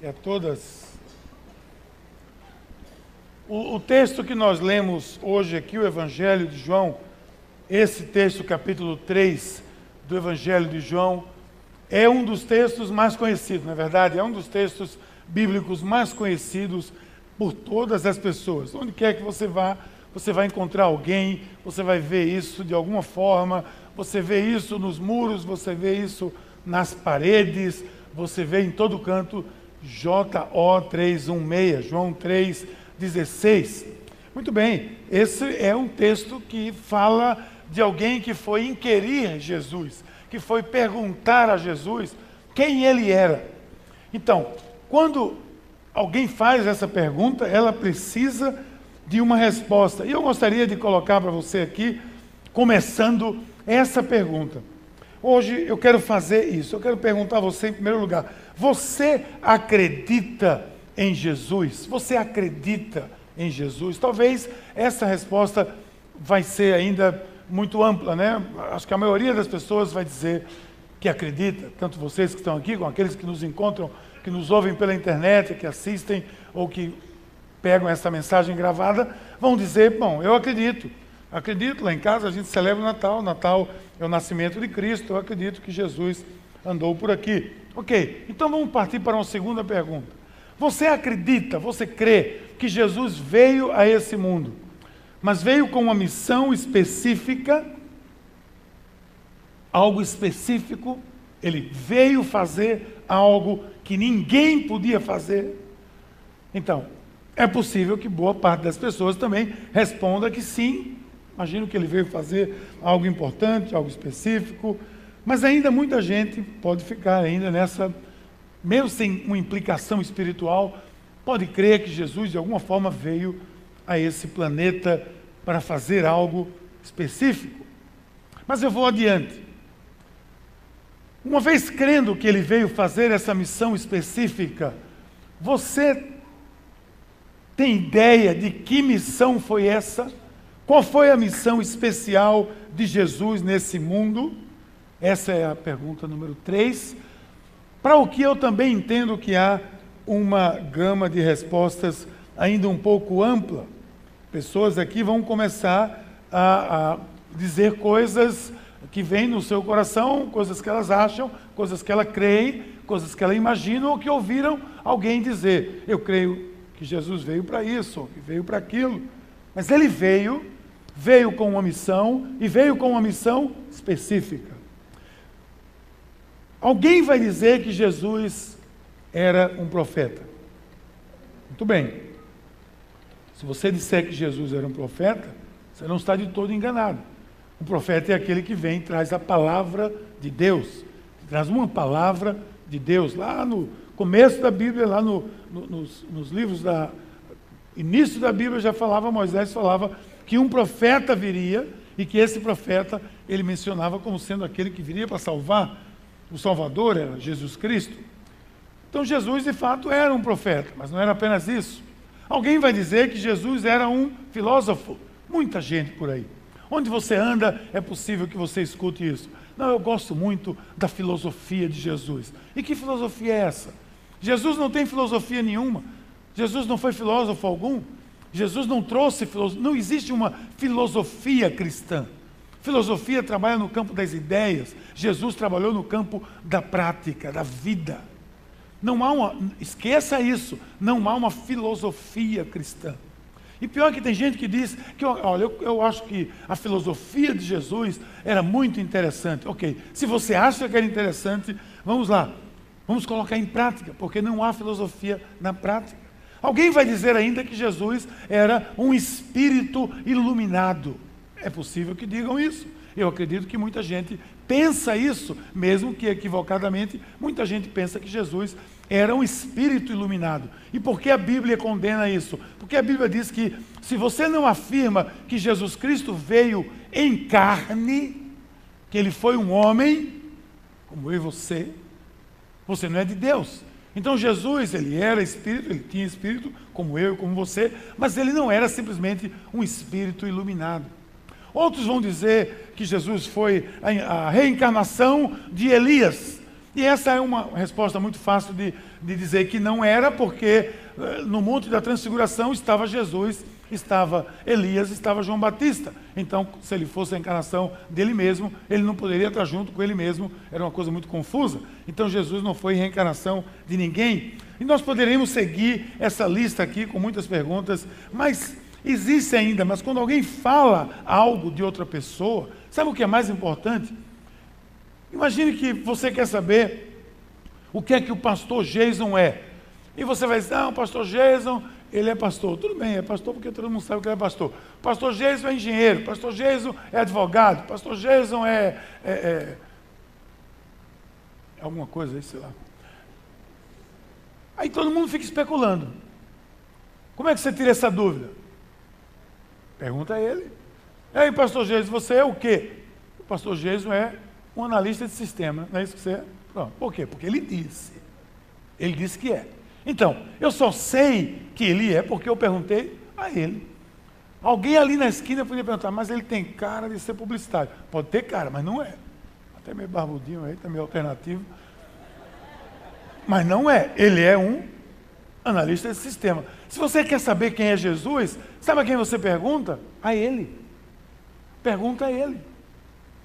e a todas. O, o, texto que nós lemos hoje aqui, o Evangelho de João, esse texto, capítulo 3 do Evangelho de João, é um dos textos mais conhecidos, na é verdade, é um dos textos bíblicos mais conhecidos por todas as pessoas. Onde quer que você vá, você vai encontrar alguém, você vai ver isso de alguma forma, você vê isso nos muros, você vê isso nas paredes, você vê em todo canto JO 316, João 3,16. Muito bem, esse é um texto que fala de alguém que foi inquirir Jesus, que foi perguntar a Jesus quem ele era. Então, quando alguém faz essa pergunta, ela precisa de uma resposta. E eu gostaria de colocar para você aqui, começando essa pergunta. Hoje eu quero fazer isso. Eu quero perguntar a você em primeiro lugar: você acredita em Jesus? Você acredita em Jesus? Talvez essa resposta vai ser ainda muito ampla, né? Acho que a maioria das pessoas vai dizer que acredita, tanto vocês que estão aqui, como aqueles que nos encontram, que nos ouvem pela internet, que assistem ou que pegam essa mensagem gravada, vão dizer: bom, eu acredito. Acredito, lá em casa a gente celebra o Natal, Natal é o nascimento de Cristo, eu acredito que Jesus andou por aqui. Ok, então vamos partir para uma segunda pergunta. Você acredita, você crê que Jesus veio a esse mundo, mas veio com uma missão específica, algo específico, ele veio fazer algo que ninguém podia fazer? Então, é possível que boa parte das pessoas também responda que sim, Imagino que ele veio fazer algo importante, algo específico, mas ainda muita gente pode ficar ainda nessa, mesmo sem uma implicação espiritual, pode crer que Jesus de alguma forma veio a esse planeta para fazer algo específico. Mas eu vou adiante. Uma vez crendo que ele veio fazer essa missão específica, você tem ideia de que missão foi essa? Qual foi a missão especial de Jesus nesse mundo? Essa é a pergunta número 3. Para o que eu também entendo que há uma gama de respostas ainda um pouco ampla. Pessoas aqui vão começar a, a dizer coisas que vêm no seu coração, coisas que elas acham, coisas que elas creem, coisas que elas imaginam ou que ouviram alguém dizer. Eu creio que Jesus veio para isso, que veio para aquilo. Mas ele veio veio com uma missão e veio com uma missão específica. Alguém vai dizer que Jesus era um profeta. Muito bem. Se você disser que Jesus era um profeta, você não está de todo enganado. O profeta é aquele que vem e traz a palavra de Deus, traz uma palavra de Deus. Lá no começo da Bíblia, lá no, no, nos, nos livros da início da Bíblia já falava, Moisés falava que um profeta viria e que esse profeta ele mencionava como sendo aquele que viria para salvar o Salvador, era Jesus Cristo. Então Jesus de fato era um profeta, mas não era apenas isso. Alguém vai dizer que Jesus era um filósofo. Muita gente por aí. Onde você anda, é possível que você escute isso. Não, eu gosto muito da filosofia de Jesus. E que filosofia é essa? Jesus não tem filosofia nenhuma. Jesus não foi filósofo algum. Jesus não trouxe filosofia, não existe uma filosofia cristã. Filosofia trabalha no campo das ideias, Jesus trabalhou no campo da prática, da vida. Não há uma, esqueça isso, não há uma filosofia cristã. E pior que tem gente que diz que, olha, eu, eu acho que a filosofia de Jesus era muito interessante. Ok, se você acha que era interessante, vamos lá, vamos colocar em prática, porque não há filosofia na prática. Alguém vai dizer ainda que Jesus era um espírito iluminado. É possível que digam isso. Eu acredito que muita gente pensa isso, mesmo que equivocadamente, muita gente pensa que Jesus era um espírito iluminado. E por que a Bíblia condena isso? Porque a Bíblia diz que se você não afirma que Jesus Cristo veio em carne, que ele foi um homem, como eu e você, você não é de Deus. Então Jesus, ele era espírito, ele tinha espírito, como eu, como você, mas ele não era simplesmente um espírito iluminado. Outros vão dizer que Jesus foi a, reencarnação de Elias. E essa é uma resposta muito fácil de, de dizer que não era, porque eh, no Monte da Transfiguração estava Jesus, estava Elias, estava João Batista. Então, se ele fosse a encarnação dele mesmo, ele não poderia estar junto com ele mesmo, era uma coisa muito confusa. Então, Jesus não foi reencarnação de ninguém. E nós poderíamos seguir essa lista aqui com muitas perguntas, mas existe ainda, mas quando alguém fala algo de outra pessoa, sabe o que é mais importante? Imagine que você quer saber o que é que o pastor Jason é. E você vai dizer, ah, o pastor Jason, ele é pastor. Tudo bem, é pastor porque todo mundo sabe que ele é pastor. Pastor Jason é engenheiro, pastor Jason é advogado, pastor Jason é, é, é alguma coisa aí, sei lá. Aí todo mundo fica especulando. Como é que você tira essa dúvida? Pergunta a ele. Ei, pastor Jesus, você é o quê? O pastor Jesus é um analista de sistema, não é isso que você é? Pronto. Por quê? Porque ele disse. Ele disse que é. Então, eu só sei que ele é porque eu perguntei a ele. Alguém ali na esquina podia perguntar, mas ele tem cara de ser publicitário. Pode ter cara, mas não é. Até meio barbudinho aí, tá meio alternativo. Mas não é. Ele é um analista de sistema. Se você quer saber quem é Jesus, sabe a quem você pergunta? A ele. Pergunta a ele.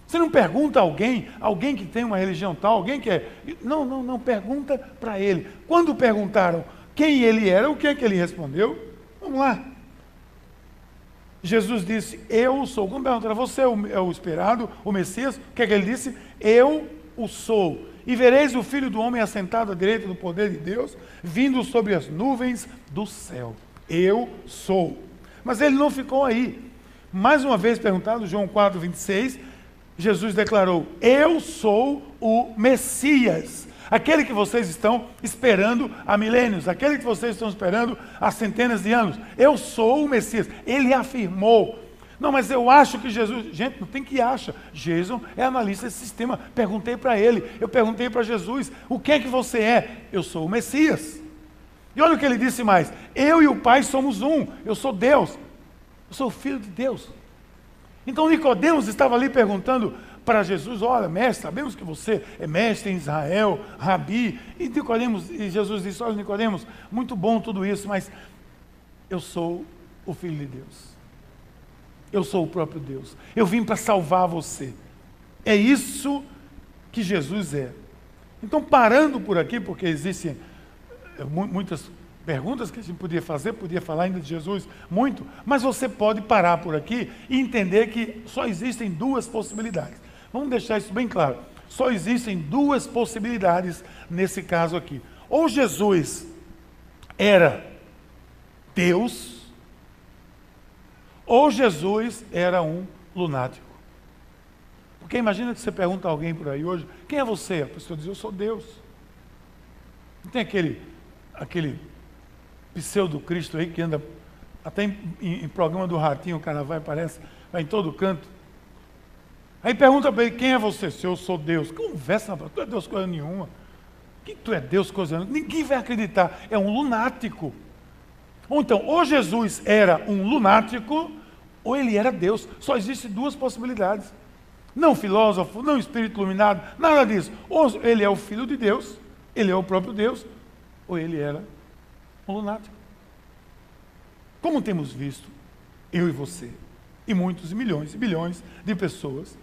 Você não pergunta a alguém, alguém que tem uma religião tal, alguém que é. Não, não, não, pergunta para ele. Quando perguntaram quem ele era, o que é que ele respondeu? Vamos lá. Jesus disse: Eu sou. Quando perguntaram, você é o, é o esperado, o Messias? O que é que ele disse? Eu o sou. E vereis o Filho do Homem assentado à direita do poder de Deus, vindo sobre as nuvens do céu. Eu sou. Mas ele não ficou aí. Mais uma vez perguntado, João 4, 26, Jesus declarou: Eu sou o Messias, aquele que vocês estão esperando há milênios, aquele que vocês estão esperando há centenas de anos. Eu sou o Messias. Ele afirmou. Não, mas eu acho que Jesus. Gente, não tem que acha. Jesus é analista desse sistema. Perguntei para ele, eu perguntei para Jesus: o que é que você é? Eu sou o Messias. E olha o que ele disse mais: eu e o Pai somos um. Eu sou Deus. Eu sou Filho de Deus. Então Nicodemos estava ali perguntando para Jesus: Olha, mestre, sabemos que você é mestre em Israel, rabi. E, Nicodemos, e Jesus disse: Olha, Nicodemos, muito bom tudo isso, mas eu sou o Filho de Deus. Eu sou o próprio Deus. Eu vim para salvar você. É isso que Jesus é. Então, parando por aqui, porque existem muitas perguntas que a gente podia fazer, podia falar ainda de Jesus muito, mas você pode parar por aqui e entender que só existem duas possibilidades. Vamos deixar isso bem claro. Só existem duas possibilidades nesse caso aqui. Ou Jesus era Deus, ou Jesus era um lunático. Porque imagina que você pergunta a alguém por aí hoje, quem é você? A pessoa diz, eu sou Deus. Não tem aquele, aquele pseudo-Cristo aí que anda até em, em, em, programa do Ratinho, o cara vai, parece, vai em todo canto. Aí pergunta para ele, quem é você? Se eu sou Deus. Conversa, tu é Deus coisa nenhuma. Que tu é Deus coisa nenhuma? Ninguém vai acreditar. É um lunático. Ou então, ou Jesus era um lunático, ou ele era Deus. Só existem duas possibilidades. Não filósofo, não espírito iluminado, nada disso. Ou ele é o filho de Deus, ele é o próprio Deus, ou ele era um lunático. Como temos visto, eu e você, e muitos, e milhões e bilhões de pessoas,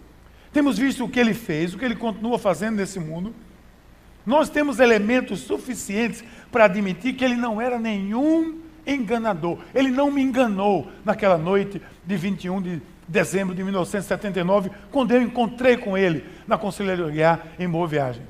temos visto o que ele fez, o que ele continua fazendo nesse mundo. Nós temos elementos suficientes para admitir que ele não era nenhum enganador. Ele não me enganou naquela noite de 21 de dezembro de 1979, quando eu encontrei com ele na Conselheiro em Boa Viagem.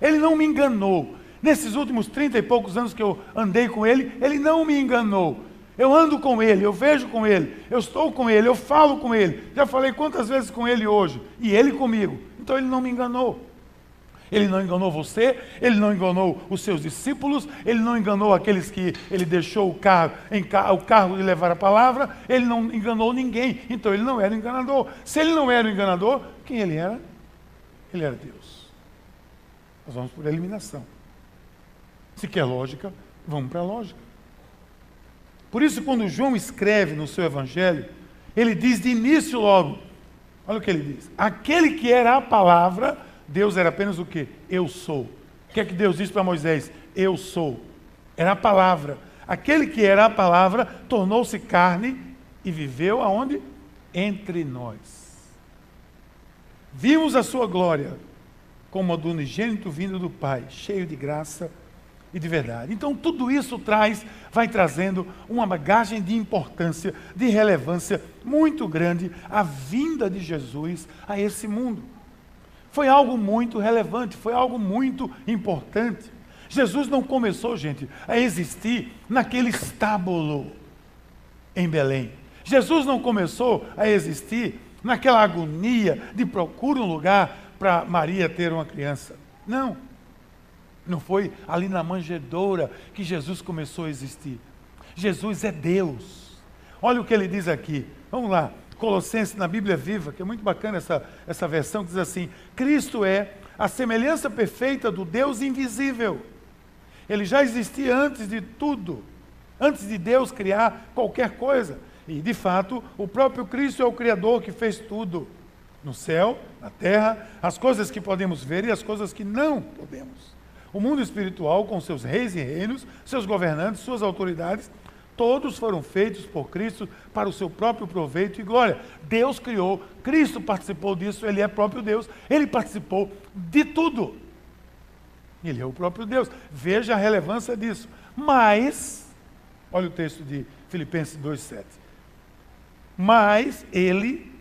Ele não me enganou. Nesses últimos trinta e poucos anos que eu andei com ele, ele não me enganou. Eu ando com ele, eu vejo com ele, eu estou com ele, eu falo com ele. Já falei quantas vezes com ele hoje, e ele comigo. Então ele não me enganou. Ele não enganou você, ele não enganou os seus discípulos, ele não enganou aqueles que ele deixou o cargo, em, o cargo de levar a palavra, ele não enganou ninguém. Então ele não era enganador. Se ele não era enganador, quem ele era? Ele era Deus. Nós vamos por eliminação. Se quer lógica, vamos para a lógica. Por isso, quando João escreve no seu evangelho, ele diz de início logo: olha o que ele diz. Aquele que era a palavra Deus era apenas o que? Eu sou. O que é que Deus disse para Moisés? Eu sou. Era a palavra. Aquele que era a palavra tornou-se carne e viveu aonde? Entre nós. Vimos a sua glória como a do unigênito vindo do Pai, cheio de graça e de verdade. Então tudo isso traz, vai trazendo uma bagagem de importância, de relevância muito grande a vinda de Jesus a esse mundo. Foi algo muito relevante, foi algo muito importante. Jesus não começou, gente, a existir naquele estábulo em Belém. Jesus não começou a existir naquela agonia de procura um lugar para Maria ter uma criança. Não. Não foi ali na manjedoura que Jesus começou a existir. Jesus é Deus. Olha o que ele diz aqui. Vamos lá. Colossenses na Bíblia Viva, que é muito bacana essa, essa versão, que diz assim: Cristo é a semelhança perfeita do Deus invisível. Ele já existia antes de tudo, antes de Deus criar qualquer coisa. E, de fato, o próprio Cristo é o Criador que fez tudo no céu, na terra, as coisas que podemos ver e as coisas que não podemos. O mundo espiritual, com seus reis e reinos, seus governantes, suas autoridades, todos foram feitos por Cristo para o seu próprio proveito e glória. Deus criou, Cristo participou disso, Ele é próprio Deus, Ele participou de tudo. Ele é o próprio Deus. Veja a relevância disso. Mas, olha o texto de Filipenses 2,7. Mas ele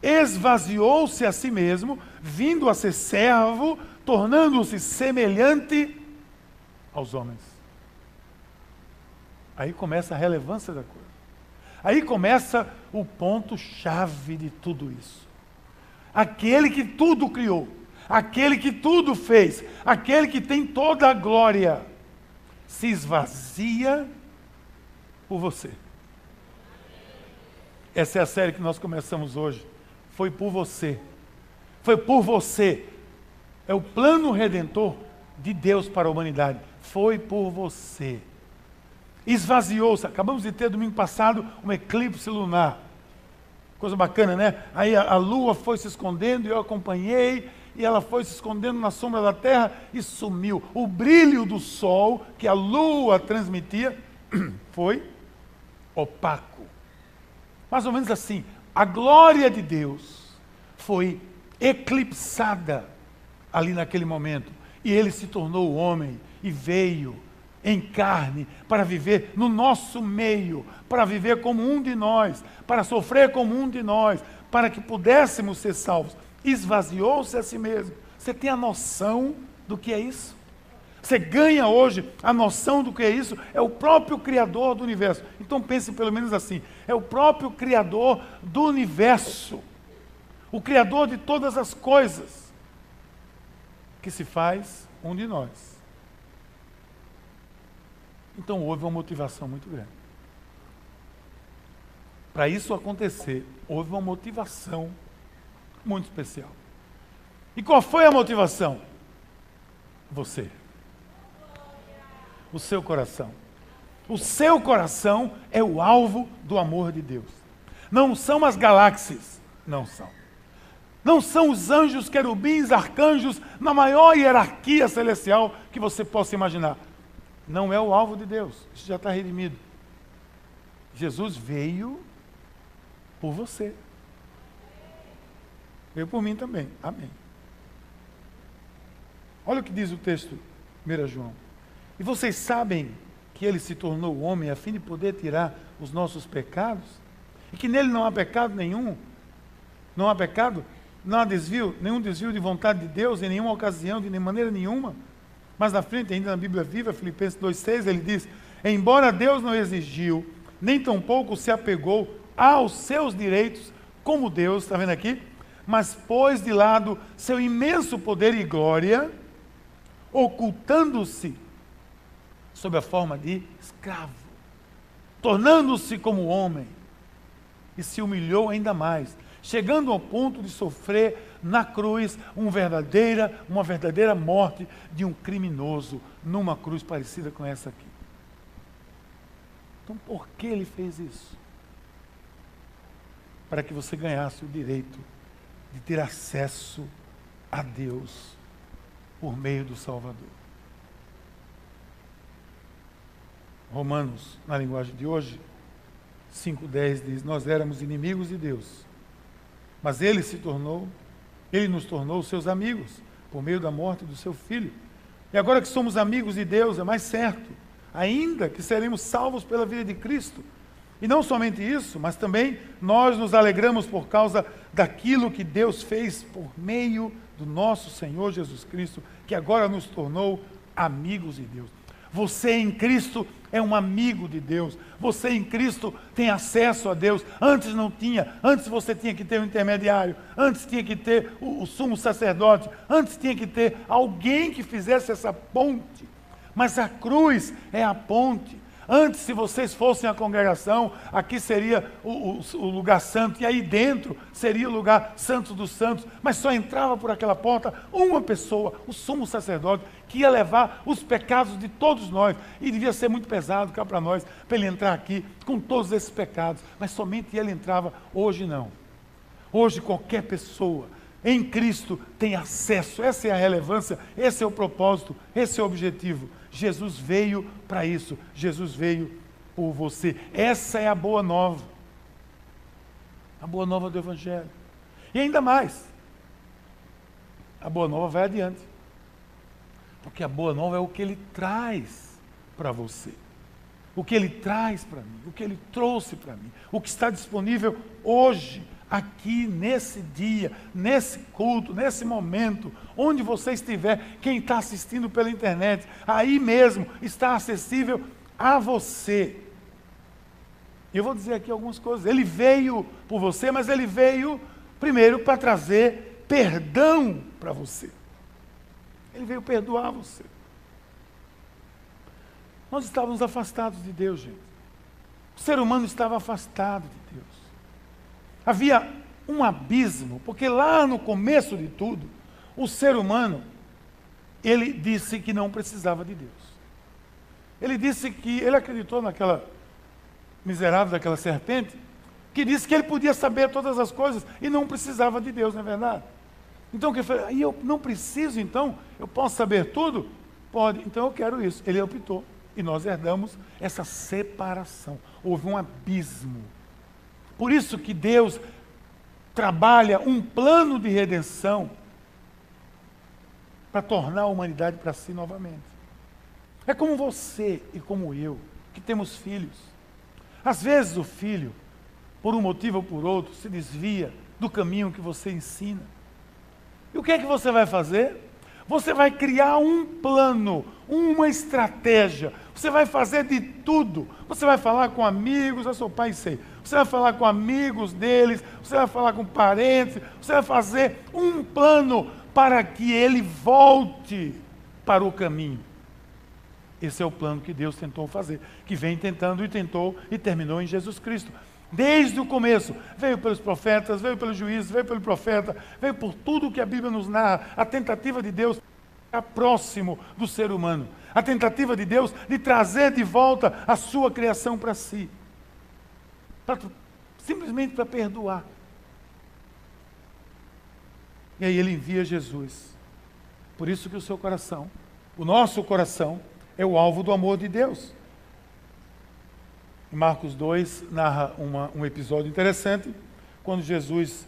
esvaziou-se a si mesmo, vindo a ser servo tornando-se semelhante aos homens. Aí começa a relevância da coisa. Aí começa o ponto-chave de tudo isso. Aquele que tudo criou, aquele que tudo fez, aquele que tem toda a glória, se esvazia por você. Essa é a série que nós começamos hoje. Foi por você. Foi por você é o plano redentor de Deus para a humanidade. Foi por você. Esvaziou-se. Acabamos de ter domingo passado um eclipse lunar. Coisa bacana, né? Aí a, a lua foi se escondendo e eu acompanhei e ela foi se escondendo na sombra da terra e sumiu. O brilho do sol que a lua transmitia foi opaco. Mais ou menos assim, a glória de Deus foi eclipsada ali naquele momento. E ele se tornou homem e veio em carne para viver no nosso meio, para viver como um de nós, para sofrer como um de nós, para que pudéssemos ser salvos. Esvaziou-se a si mesmo. Você tem a noção do que é isso? Você ganha hoje a noção do que é isso? É o próprio Criador do universo. Então pense pelo menos assim: é o próprio Criador do universo, o Criador de todas as coisas que se faz um de nós. Então houve uma motivação muito grande. Para isso acontecer, houve uma motivação muito especial. E qual foi a motivação? Você. O seu coração. O seu coração é o alvo do amor de Deus. Não são as galáxias, não são. Não são os anjos, querubins, arcanjos, na maior hierarquia celestial que você possa imaginar. Não é o alvo de Deus. Isso já está redimido. Jesus veio por você. Veio por mim também. Amém. Olha o que diz o texto, 1 João. E vocês sabem que ele se tornou homem a fim de poder tirar os nossos pecados? E que nele não há pecado nenhum? Não há pecado? Não há desvio, nenhum desvio de vontade de Deus em nenhuma ocasião, de maneira nenhuma. Mas na frente, ainda na Bíblia Viva, Filipenses 2,6, ele diz: Embora Deus não exigiu, nem tampouco se apegou aos seus direitos, como Deus, está vendo aqui? Mas pôs de lado seu imenso poder e glória, ocultando-se sob a forma de escravo, tornando-se como homem, e se humilhou ainda mais chegando ao ponto de sofrer na cruz uma verdadeira, uma verdadeira morte de um criminoso numa cruz parecida com essa aqui. Então, por que ele fez isso? Para que você ganhasse o direito de ter acesso a Deus por meio do Salvador. Romanos, na linguagem de hoje, 5,10 diz: Nós éramos inimigos de Deus, mas Ele se tornou, Ele nos tornou seus amigos, por meio da morte do seu Filho. E agora que somos amigos de Deus, é mais certo, ainda que seremos salvos pela vida de Cristo. E não somente isso, mas também nós nos alegramos por causa daquilo que Deus fez por meio do nosso Senhor Jesus Cristo, que agora nos tornou amigos de Deus. Você em Cristo é um amigo de Deus. Você em Cristo tem acesso a Deus. Antes não tinha. Antes você tinha que ter um intermediário. Antes tinha que ter o, o sumo sacerdote. Antes tinha que ter alguém que fizesse essa ponte. Mas a cruz é a ponte. Antes, se vocês fossem a congregação, aqui seria o, o, o, lugar santo, e aí dentro seria o lugar santo dos santos, mas só entrava por aquela porta uma pessoa, o sumo sacerdote, que ia levar os pecados de todos nós, e devia ser muito pesado cá para nós, para ele entrar aqui com todos esses pecados, mas somente ele entrava, hoje não. Hoje qualquer pessoa em Cristo tem acesso, essa é a relevância, esse é o propósito, esse é o objetivo. Jesus veio para isso. Jesus veio por você. Essa é a boa nova. A boa nova do Evangelho. E ainda mais, a boa nova vai adiante. Porque a boa nova é o que ele traz para você. O que ele traz para mim, o que ele trouxe para mim, o que está disponível hoje aqui nesse dia, nesse culto, nesse momento, onde você estiver, quem está assistindo pela internet, aí mesmo está acessível a você. Eu vou dizer aqui algumas coisas. Ele veio por você, mas ele veio primeiro para trazer perdão para você. Ele veio perdoar você. Nós estávamos afastados de Deus, gente. O ser humano estava afastado de Deus. Havia um abismo, porque lá no começo de tudo, o ser humano, ele disse que não precisava de Deus. Ele disse que, ele acreditou naquela miserável daquela serpente, que disse que ele podia saber todas as coisas e não precisava de Deus, não é verdade? Então, que falou, aí eu não preciso, então, eu posso saber tudo? Pode, então eu quero isso. Ele optou. E nós herdamos essa separação. Houve um abismo por isso que Deus trabalha um plano de redenção para tornar a humanidade para si novamente. É como você e como eu, que temos filhos. Às vezes o filho, por um motivo ou por outro, se desvia do caminho que você ensina. E o que é que você vai fazer? Você vai criar um plano, uma estratégia. Você vai fazer de tudo. Você vai falar com amigos, eu sou pai sei. Você vai falar com amigos deles, você vai falar com parentes, você vai fazer um plano para que ele volte para o caminho. Esse é o plano que Deus tentou fazer, que vem tentando e tentou e terminou em Jesus Cristo. Desde o começo, veio pelos profetas, veio pelos juízes, veio pelo profeta, veio por tudo que a Bíblia nos narra, a tentativa de Deus ficar próximo do ser humano, a tentativa de Deus de trazer de volta a sua criação para si, simplesmente para perdoar. E aí ele envia Jesus. Por isso que o seu coração, o nosso coração, é o alvo do amor de Deus. Marcos 2 narra uma, um episódio interessante, quando Jesus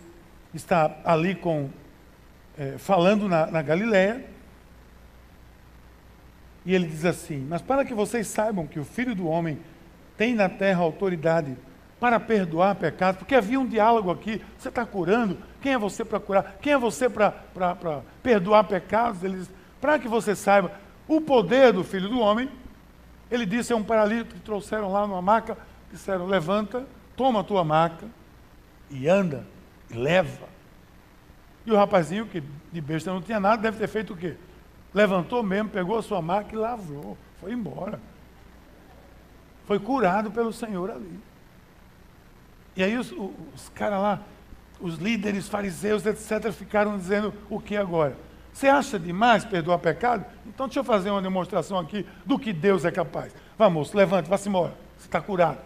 está ali com, é, falando na, na Galiléia, e ele diz assim: Mas para que vocês saibam que o Filho do Homem tem na terra autoridade para perdoar pecados, porque havia um diálogo aqui, você está curando, quem é você para curar? Quem é você para perdoar pecados? Ele diz, para que você saiba o poder do Filho do Homem ele disse a um paralítico que trouxeram lá numa maca, disseram, levanta, toma a tua maca e anda, e leva. E o rapazinho, que de besta não tinha nada, deve ter feito o quê? Levantou mesmo, pegou a sua maca e lavrou, foi embora. Foi curado pelo Senhor ali. E aí os, os, caras lá, os líderes fariseus, etc., ficaram dizendo o que agora? Você acha demais perdoar pecado? Então deixa eu fazer uma demonstração aqui do que Deus é capaz. Vamos, levante, vá-se embora. Você está curado.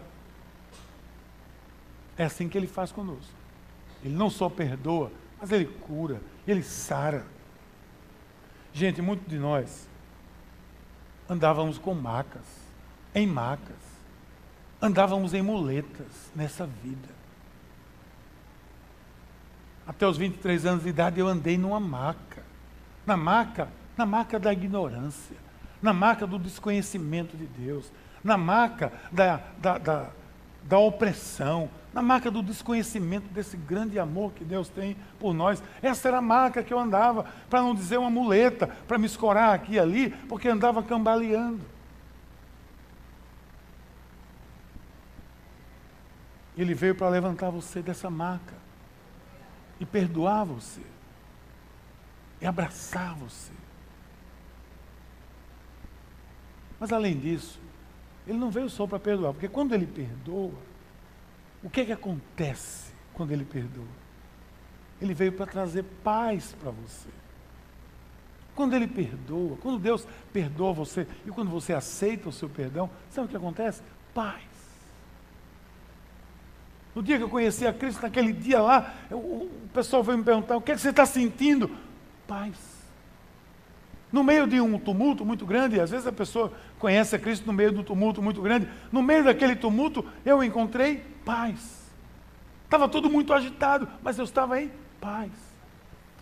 É assim que ele faz conosco. Ele não só perdoa, mas ele cura, ele sara. Gente, muitos de nós andávamos com macas, em macas. Andávamos em muletas nessa vida. Até os 23 anos de idade eu andei numa maca. Na maca, na maca da ignorância, na maca do desconhecimento de Deus, na maca da, da, da, da opressão, na marca do desconhecimento desse grande amor que Deus tem por nós. Essa era a marca que eu andava, para não dizer uma muleta, para me escorar aqui e ali, porque andava cambaleando. Ele veio para levantar você dessa marca e perdoar você e abraçar você. Mas além disso, ele não veio só para perdoar, porque quando ele perdoa, o que é que acontece quando ele perdoa? Ele veio para trazer paz para você. Quando ele perdoa, quando Deus perdoa você e quando você aceita o seu perdão, sabe o que acontece? Paz. No dia que eu conheci a Cristo, naquele dia lá, eu, o pessoal veio me perguntar: o que, é que você está sentindo? Paz. No meio de um tumulto muito grande, às vezes a pessoa conhece a Cristo no meio de um tumulto muito grande, no meio daquele tumulto eu encontrei paz. Estava tudo muito agitado, mas eu estava em paz.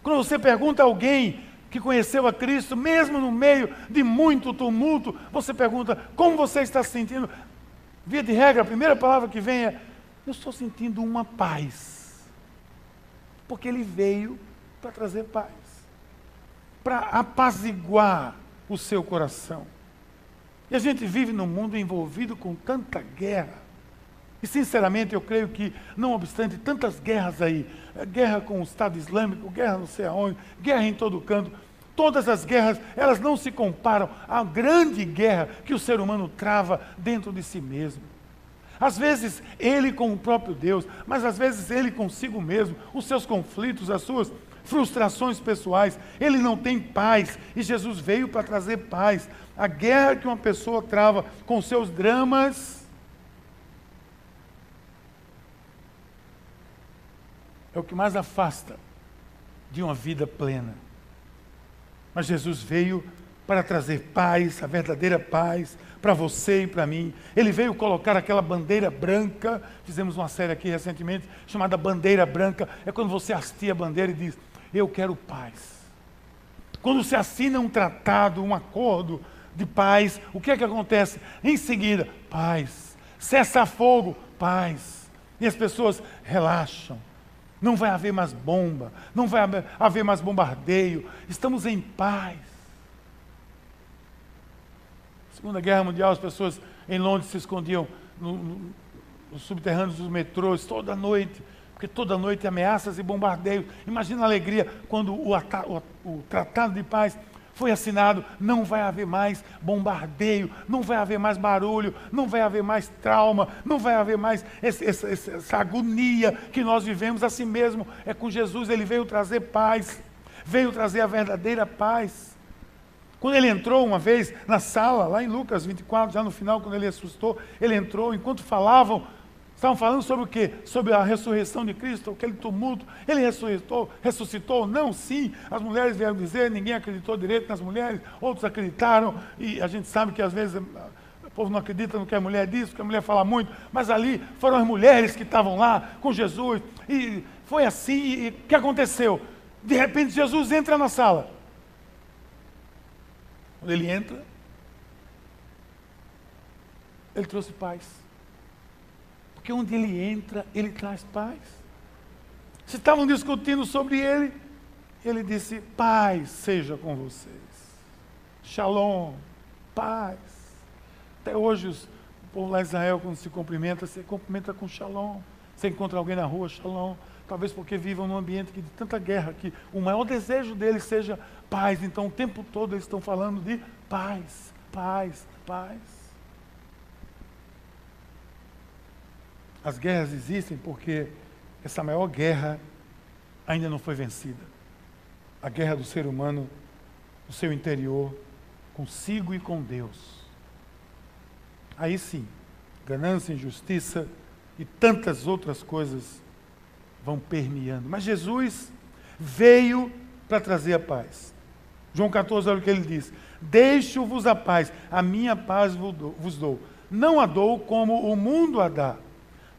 Quando você pergunta a alguém que conheceu a Cristo, mesmo no meio de muito tumulto, você pergunta como você está se sentindo. Via de regra, a primeira palavra que vem é: Eu estou sentindo uma paz. Porque ele veio para trazer paz para apaziguar o seu coração. E a gente vive num mundo envolvido com tanta guerra. E sinceramente eu creio que, não obstante tantas guerras aí, eh, guerra com o Estado Islâmico, guerra não sei aonde, guerra em todo canto, todas as guerras, elas não se comparam à grande guerra que o ser humano trava dentro de si mesmo. Às vezes ele com o próprio Deus, mas às vezes ele consigo mesmo, os seus conflitos, as suas frustrações pessoais, ele não tem paz, e Jesus veio para trazer paz. A guerra que uma pessoa trava com seus dramas é o que mais afasta de uma vida plena. Mas Jesus veio para trazer paz, a verdadeira paz, para você e para mim. Ele veio colocar aquela bandeira branca. Fizemos uma série aqui recentemente chamada Bandeira Branca. É quando você hastia a bandeira e diz: eu quero paz. Quando se assina um tratado, um acordo de paz, o que é que acontece? Em seguida, paz. Cessa fogo, paz. E as pessoas relaxam. Não vai haver mais bomba, não vai haver mais bombardeio. Estamos em paz. Segunda Guerra Mundial, as pessoas em Londres se escondiam no, no, nos subterrâneos dos metrôs toda noite porque toda noite ameaças e bombardeios. Imagina a alegria quando o, o, o, Tratado de Paz foi assinado. Não vai haver mais bombardeio, não vai haver mais barulho, não vai haver mais trauma, não vai haver mais esse, essa, essa agonia que nós vivemos. Assim mesmo é com Jesus, ele veio trazer paz, veio trazer a verdadeira paz. Quando ele entrou uma vez na sala, lá em Lucas 24, já no final, quando ele assustou, ele entrou, enquanto falavam, Estavam falando sobre o quê? Sobre a ressurreição de Cristo, aquele tumulto. Ele ressuscitou, ressuscitou? Não, sim. As mulheres vieram dizer, ninguém acreditou direito nas mulheres, outros acreditaram, e a gente sabe que às vezes o povo não acredita no que a mulher diz, porque a mulher fala muito, mas ali foram as mulheres que estavam lá com Jesus, e foi assim, e o que aconteceu? De repente Jesus entra na sala. Quando ele entra, ele trouxe paz. Porque onde ele entra, ele traz paz. Se estavam discutindo sobre ele, ele disse: Paz seja com vocês. Shalom, paz. Até hoje, o povo lá de Israel, quando se cumprimenta, se cumprimenta com shalom. Você encontra alguém na rua, shalom. Talvez porque vivam num ambiente de tanta guerra que o maior desejo deles seja paz. Então, o tempo todo eles estão falando de paz, paz, paz. As guerras existem porque essa maior guerra ainda não foi vencida. A guerra do ser humano no seu interior, consigo e com Deus. Aí sim, ganância, injustiça e tantas outras coisas vão permeando. Mas Jesus veio para trazer a paz. João 14, olha o que ele diz: Deixo-vos a paz, a minha paz vos dou. Não a dou como o mundo a dá.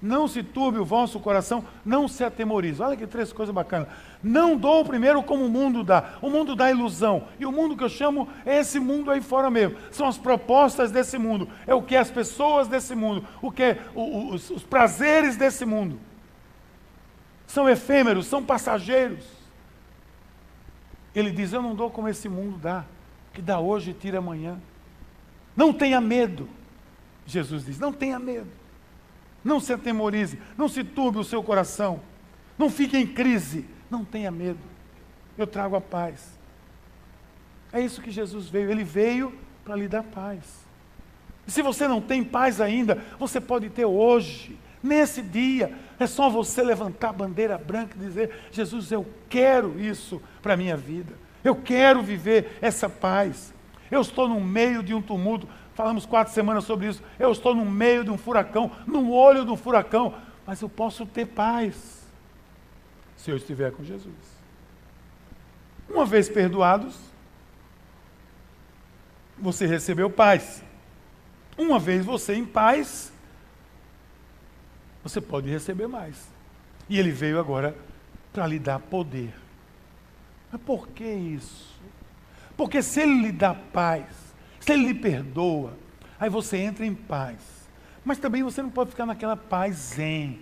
Não se turbe o vosso coração, não se atemorize. Olha que três coisas bacanas. Não dou primeiro como o mundo dá. O mundo dá ilusão. E o mundo que eu chamo é esse mundo aí fora mesmo. São as propostas desse mundo. É o que as pessoas desse mundo. O que os, os prazeres desse mundo. São efêmeros, são passageiros. Ele diz: Eu não dou como esse mundo dá. Que dá hoje e tira amanhã. Não tenha medo. Jesus diz: Não tenha medo. Não se atemorize, não se turbe o seu coração, não fique em crise, não tenha medo. Eu trago a paz. É isso que Jesus veio, ele veio para lhe dar paz. E se você não tem paz ainda, você pode ter hoje, nesse dia. É só você levantar a bandeira branca e dizer: Jesus, eu quero isso para a minha vida. Eu quero viver essa paz. Eu estou no meio de um tumulto. Falamos quatro semanas sobre isso. Eu estou no meio de um furacão, no olho de um furacão, mas eu posso ter paz se eu estiver com Jesus. Uma vez perdoados, você recebeu paz. Uma vez você em paz, você pode receber mais. E ele veio agora para lhe dar poder. Mas por que isso? Porque se ele lhe dá paz, se ele lhe perdoa, aí você entra em paz. Mas também você não pode ficar naquela paz zen.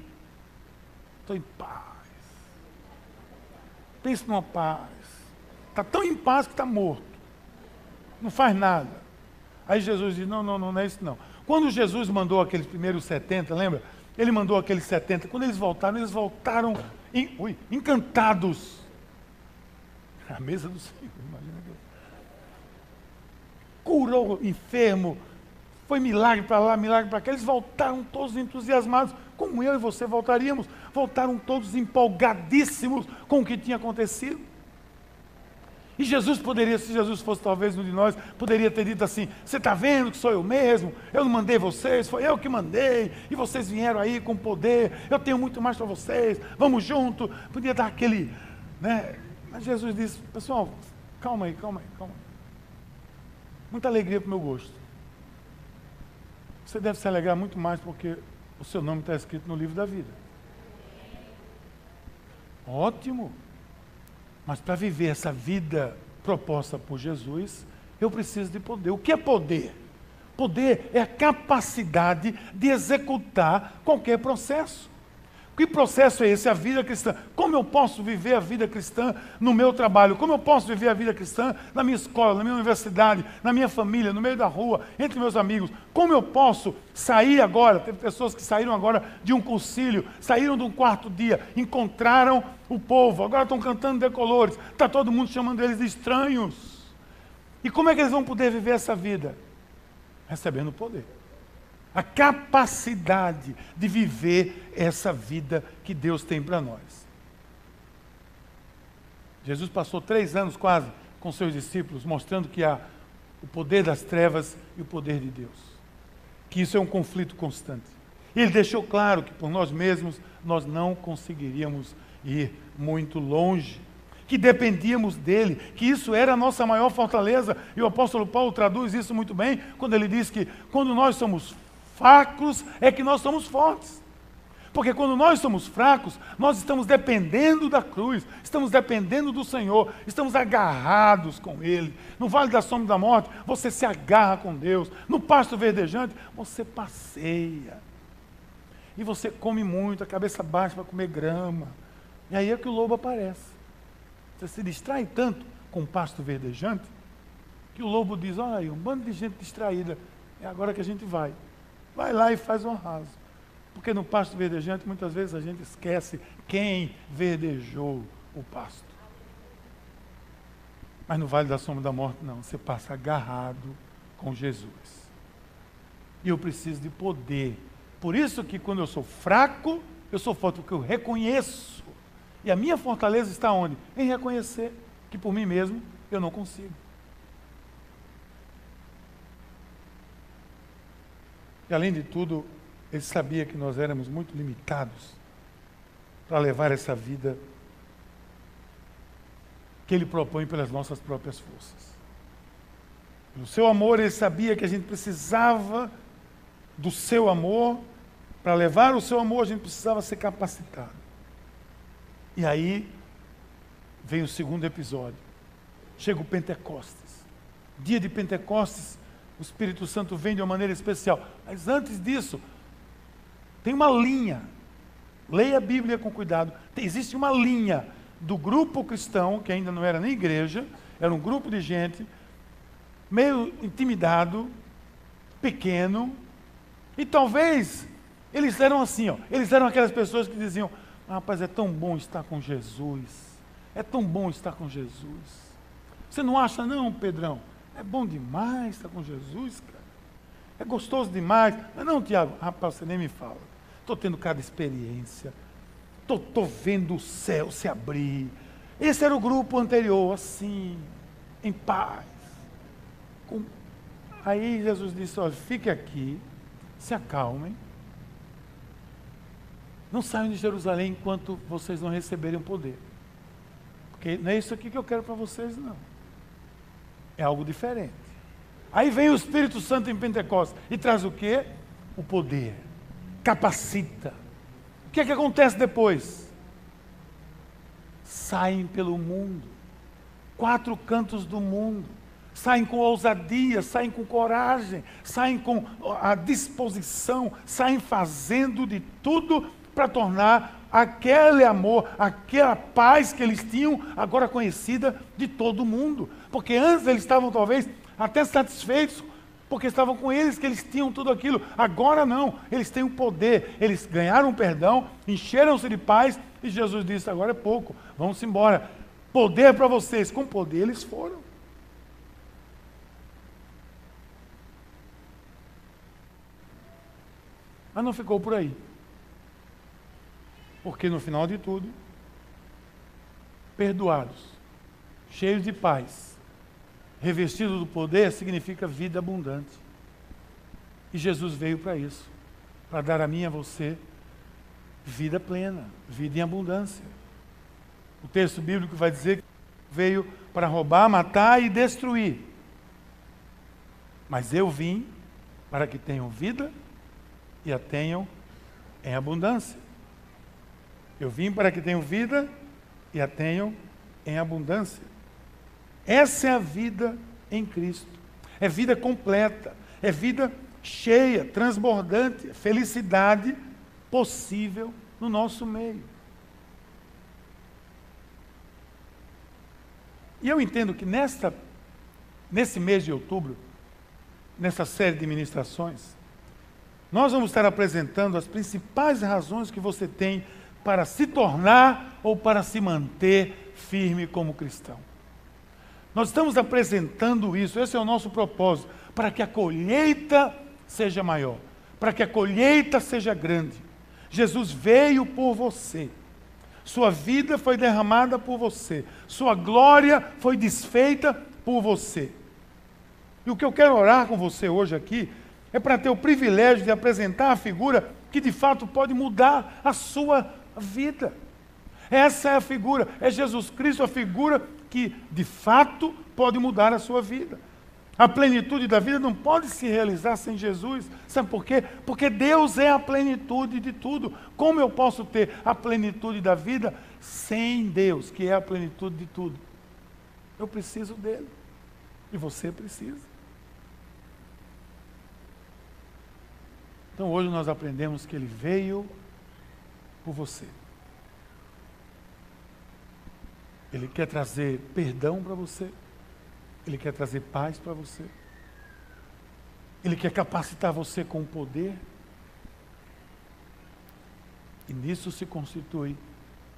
Estou em paz. Pense numa paz. Está tão em paz que está morto. Não faz nada. Aí Jesus diz: não, não, não, não é isso não. Quando Jesus mandou aqueles primeiros 70, lembra? Ele mandou aqueles 70. Quando eles voltaram, eles voltaram em, ui, encantados. A mesa do Senhor, imagina curou enfermo, foi milagre para lá, milagre para cá. Eles voltaram todos entusiasmados, como eu e você voltaríamos. Voltaram todos empolgadíssimos com o que tinha acontecido. E Jesus poderia, se Jesus fosse talvez um de nós, poderia ter dito assim: Você está vendo que sou eu mesmo? Eu não mandei vocês, foi eu que mandei, e vocês vieram aí com poder, eu tenho muito mais para vocês, vamos junto. Podia dar aquele. Né? Mas Jesus disse: Pessoal, calma aí, calma aí, calma aí. Muita alegria para o meu gosto. Você deve se alegrar muito mais porque o seu nome está escrito no livro da vida. Ótimo. Mas para viver essa vida proposta por Jesus, eu preciso de poder. O que é poder? Poder é a capacidade de executar qualquer processo. Que processo é esse? A vida cristã. Como eu posso viver a vida cristã no meu trabalho? Como eu posso viver a vida cristã na minha escola, na minha universidade, na minha família, no meio da rua, entre meus amigos? Como eu posso sair agora? Teve pessoas que saíram agora de um concílio, saíram de um quarto dia, encontraram o povo, agora estão cantando decolores, está todo mundo chamando eles de estranhos. E como é que eles vão poder viver essa vida? Recebendo poder a capacidade de viver essa vida que Deus tem para nós. Jesus passou três anos quase com seus discípulos, mostrando que há o poder das trevas e o poder de Deus. Que isso é um conflito constante. Ele deixou claro que por nós mesmos nós não conseguiríamos ir muito longe. Que dependíamos dele, que isso era a nossa maior fortaleza. E o apóstolo Paulo traduz isso muito bem quando ele diz que quando nós somos fracos é que nós somos fortes. Porque quando nós somos fracos, nós estamos dependendo da cruz, estamos dependendo do Senhor, estamos agarrados com Ele. No vale da sombra da morte, você se agarra com Deus. No pasto verdejante, você passeia. E você come muito, a cabeça baixa para comer grama. E aí é que o lobo aparece. Você se distrai tanto com o pasto verdejante, que o lobo diz: Olha aí, um bando de gente distraída, é agora que a gente vai. Vai lá e faz um arraso. Porque no pasto verdejante, muitas vezes a gente esquece quem verdejou o pasto. Mas no Vale da Sombra da Morte, não. Você passa agarrado com Jesus. E eu preciso de poder. Por isso que quando eu sou fraco, eu sou forte, porque eu reconheço. E a minha fortaleza está onde? Em reconhecer que por mim mesmo eu não consigo. E além de tudo, ele sabia que nós éramos muito limitados para levar essa vida que ele propõe pelas nossas próprias forças. No seu amor, ele sabia que a gente precisava do seu amor. Para levar o seu amor, a gente precisava ser capacitado. E aí vem o segundo episódio. Chega o Pentecostes. Dia de Pentecostes, o Espírito Santo vem de uma maneira especial. Mas antes disso, tem uma linha. Leia a Bíblia com cuidado. existe uma linha do grupo cristão, que ainda não era nem igreja, era um grupo de gente, meio intimidado, pequeno, e talvez eles eram assim, ó, eles eram aquelas pessoas que diziam: ah, rapaz, é tão bom estar com Jesus, é tão bom estar com Jesus. Você não acha, não, Pedrão? É bom demais estar com Jesus, cara. É gostoso demais. Mas não, Tiago, rapaz, você nem me fala. Estou tendo cada experiência. Estou vendo o céu se abrir. Esse era o grupo anterior, assim, em paz. Com... Aí Jesus disse: olha, fique aqui, se acalmem. Não saiam de Jerusalém enquanto vocês não receberem o poder. Porque não é isso aqui que eu quero para vocês, não. É algo diferente. Aí vem o Espírito Santo em Pentecostes e traz o quê? O poder. Capacita. O que é que acontece depois? Saem pelo mundo. Quatro cantos do mundo. Saem com ousadia, saem com coragem, saem com a disposição, saem fazendo de tudo para tornar aquele amor, aquela paz que eles tinham, agora conhecida de todo mundo. Porque antes eles estavam talvez até satisfeitos, porque estavam com eles que eles tinham tudo aquilo. Agora não, eles têm o poder, eles ganharam perdão, encheram-se de paz e Jesus disse: agora é pouco, vamos embora. Poder para vocês, com poder eles foram. Mas não ficou por aí. Porque no final de tudo, perdoados, cheios de paz, revestidos do poder, significa vida abundante. E Jesus veio para isso, para dar a mim e a você vida plena, vida em abundância. O texto bíblico vai dizer que veio para roubar, matar e destruir. Mas eu vim para que tenham vida e a tenham em abundância. Eu vim para que tenham vida e a tenham em abundância. Essa é a vida em Cristo. É vida completa, é vida cheia, transbordante, felicidade possível no nosso meio. E eu entendo que nesta, nesse mês de outubro, nessa série de ministrações, nós vamos estar apresentando as principais razões que você tem para se tornar ou para se manter firme como cristão. Nós estamos apresentando isso, esse é o nosso propósito, para que a colheita seja maior, para que a colheita seja grande. Jesus veio por você. Sua vida foi derramada por você. Sua glória foi desfeita por você. E o que eu quero orar com você hoje aqui é para ter o privilégio de apresentar a figura que de fato pode mudar a sua vida. Essa é a figura, é Jesus Cristo a figura que de fato pode mudar a sua vida. A plenitude da vida não pode se realizar sem Jesus. Sabe por quê? Porque Deus é a plenitude de tudo. Como eu posso ter a plenitude da vida sem Deus, que é a plenitude de tudo? Eu preciso dele. E você precisa. Então hoje nós aprendemos que ele veio por você. Ele quer trazer perdão para você. Ele quer trazer paz para você. Ele quer capacitar você com poder. E nisso se constitui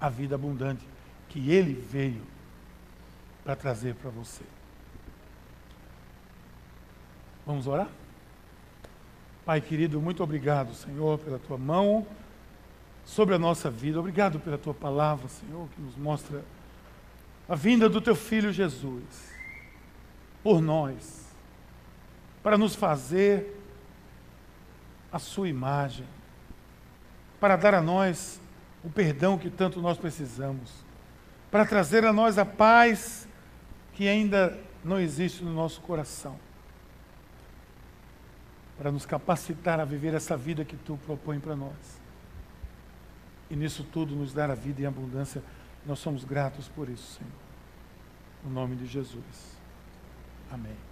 a vida abundante que ele veio para trazer para você. Vamos orar? Pai querido, muito obrigado, Senhor, pela tua mão sobre a nossa vida. Obrigado pela tua palavra, Senhor, que nos mostra a vinda do teu filho Jesus por nós, para nos fazer a sua imagem, para dar a nós o perdão que tanto nós precisamos. para trazer a nós a paz que ainda não existe no nosso coração, para nos capacitar a viver essa vida que tu propõe para nós. E nisso tudo nos dar a vida em abundância. Nós somos gratos por isso, Senhor. No nome de Jesus. Amém.